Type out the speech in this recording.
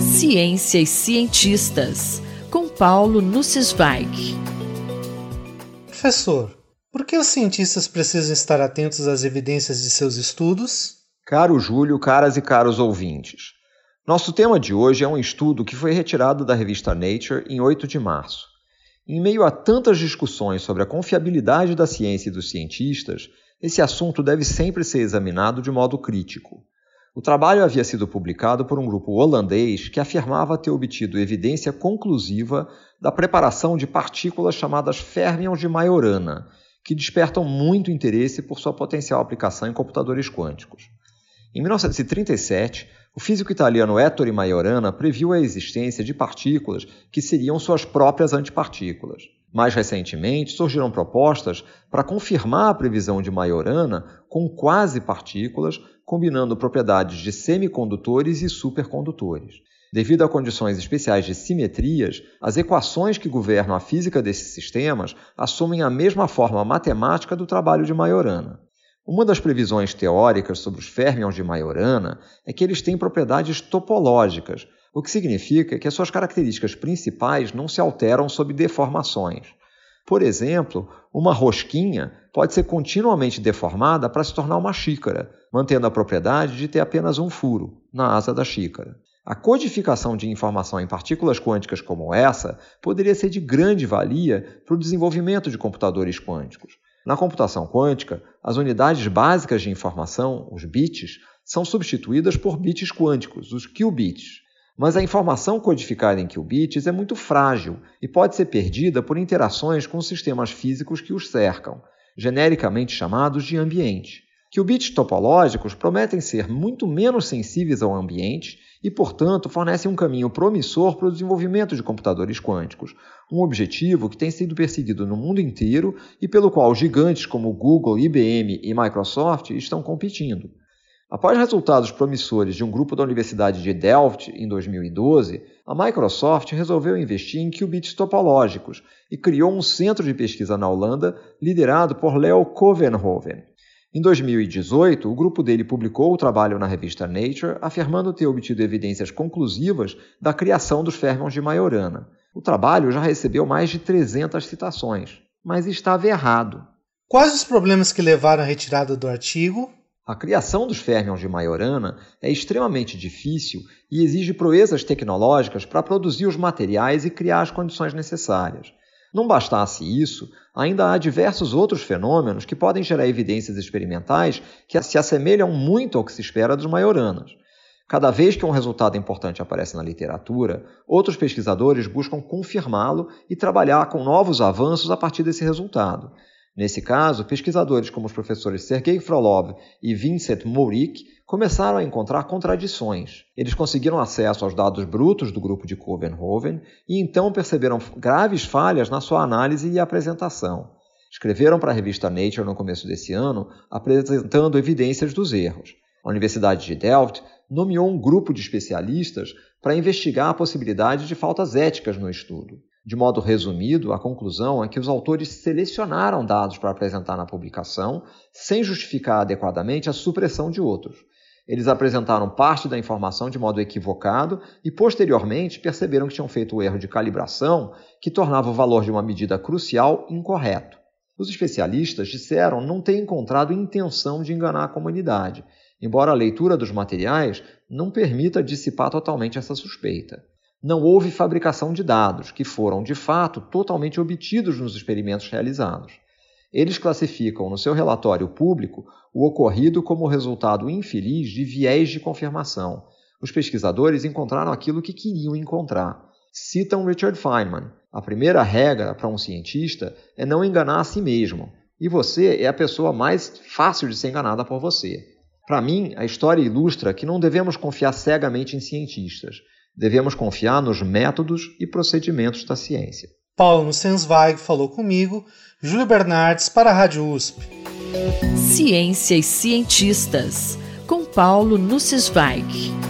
Ciência e cientistas, com Paulo Nussweig. Professor, por que os cientistas precisam estar atentos às evidências de seus estudos? Caro Júlio, caras e caros ouvintes. Nosso tema de hoje é um estudo que foi retirado da revista Nature em 8 de março. Em meio a tantas discussões sobre a confiabilidade da ciência e dos cientistas, esse assunto deve sempre ser examinado de modo crítico. O trabalho havia sido publicado por um grupo holandês que afirmava ter obtido evidência conclusiva da preparação de partículas chamadas férmions de Majorana, que despertam muito interesse por sua potencial aplicação em computadores quânticos. Em 1937, o físico italiano Ettore Majorana previu a existência de partículas que seriam suas próprias antipartículas. Mais recentemente, surgiram propostas para confirmar a previsão de Majorana com quase-partículas, combinando propriedades de semicondutores e supercondutores. Devido a condições especiais de simetrias, as equações que governam a física desses sistemas assumem a mesma forma matemática do trabalho de Majorana. Uma das previsões teóricas sobre os férmions de Majorana é que eles têm propriedades topológicas, o que significa que as suas características principais não se alteram sob deformações. Por exemplo, uma rosquinha pode ser continuamente deformada para se tornar uma xícara, mantendo a propriedade de ter apenas um furo na asa da xícara. A codificação de informação em partículas quânticas como essa poderia ser de grande valia para o desenvolvimento de computadores quânticos. Na computação quântica, as unidades básicas de informação, os bits, são substituídas por bits quânticos, os qubits. Mas a informação codificada em qubits é muito frágil e pode ser perdida por interações com sistemas físicos que os cercam, genericamente chamados de ambiente. Qubits topológicos prometem ser muito menos sensíveis ao ambiente e, portanto, fornecem um caminho promissor para o desenvolvimento de computadores quânticos, um objetivo que tem sido perseguido no mundo inteiro e pelo qual gigantes como Google, IBM e Microsoft estão competindo. Após resultados promissores de um grupo da Universidade de Delft em 2012, a Microsoft resolveu investir em qubits topológicos e criou um centro de pesquisa na Holanda liderado por Leo Kovenhoven. Em 2018, o grupo dele publicou o trabalho na revista Nature, afirmando ter obtido evidências conclusivas da criação dos férmions de Majorana. O trabalho já recebeu mais de 300 citações, mas estava errado. Quais os problemas que levaram à retirada do artigo? A criação dos férmions de Majorana é extremamente difícil e exige proezas tecnológicas para produzir os materiais e criar as condições necessárias. Não bastasse isso, ainda há diversos outros fenômenos que podem gerar evidências experimentais que se assemelham muito ao que se espera dos maioranas. Cada vez que um resultado importante aparece na literatura, outros pesquisadores buscam confirmá-lo e trabalhar com novos avanços a partir desse resultado. Nesse caso, pesquisadores como os professores Sergei Frolov e Vincent Mourik começaram a encontrar contradições. Eles conseguiram acesso aos dados brutos do grupo de Covenhoven e então perceberam graves falhas na sua análise e apresentação. Escreveram para a revista Nature no começo desse ano, apresentando evidências dos erros. A Universidade de Delft nomeou um grupo de especialistas para investigar a possibilidade de faltas éticas no estudo. De modo resumido, a conclusão é que os autores selecionaram dados para apresentar na publicação sem justificar adequadamente a supressão de outros. Eles apresentaram parte da informação de modo equivocado e, posteriormente, perceberam que tinham feito o erro de calibração que tornava o valor de uma medida crucial incorreto. Os especialistas disseram não ter encontrado intenção de enganar a comunidade, embora a leitura dos materiais não permita dissipar totalmente essa suspeita não houve fabricação de dados, que foram, de fato, totalmente obtidos nos experimentos realizados. Eles classificam no seu relatório público o ocorrido como resultado infeliz de viés de confirmação. Os pesquisadores encontraram aquilo que queriam encontrar. Citam Richard Feynman: a primeira regra para um cientista é não enganar a si mesmo, e você é a pessoa mais fácil de ser enganada por você. Para mim, a história ilustra que não devemos confiar cegamente em cientistas. Devemos confiar nos métodos e procedimentos da ciência. Paulo Nussensweig falou comigo, Júlio Bernardes para a Rádio USP. Ciência e cientistas, com Paulo Nussensweig.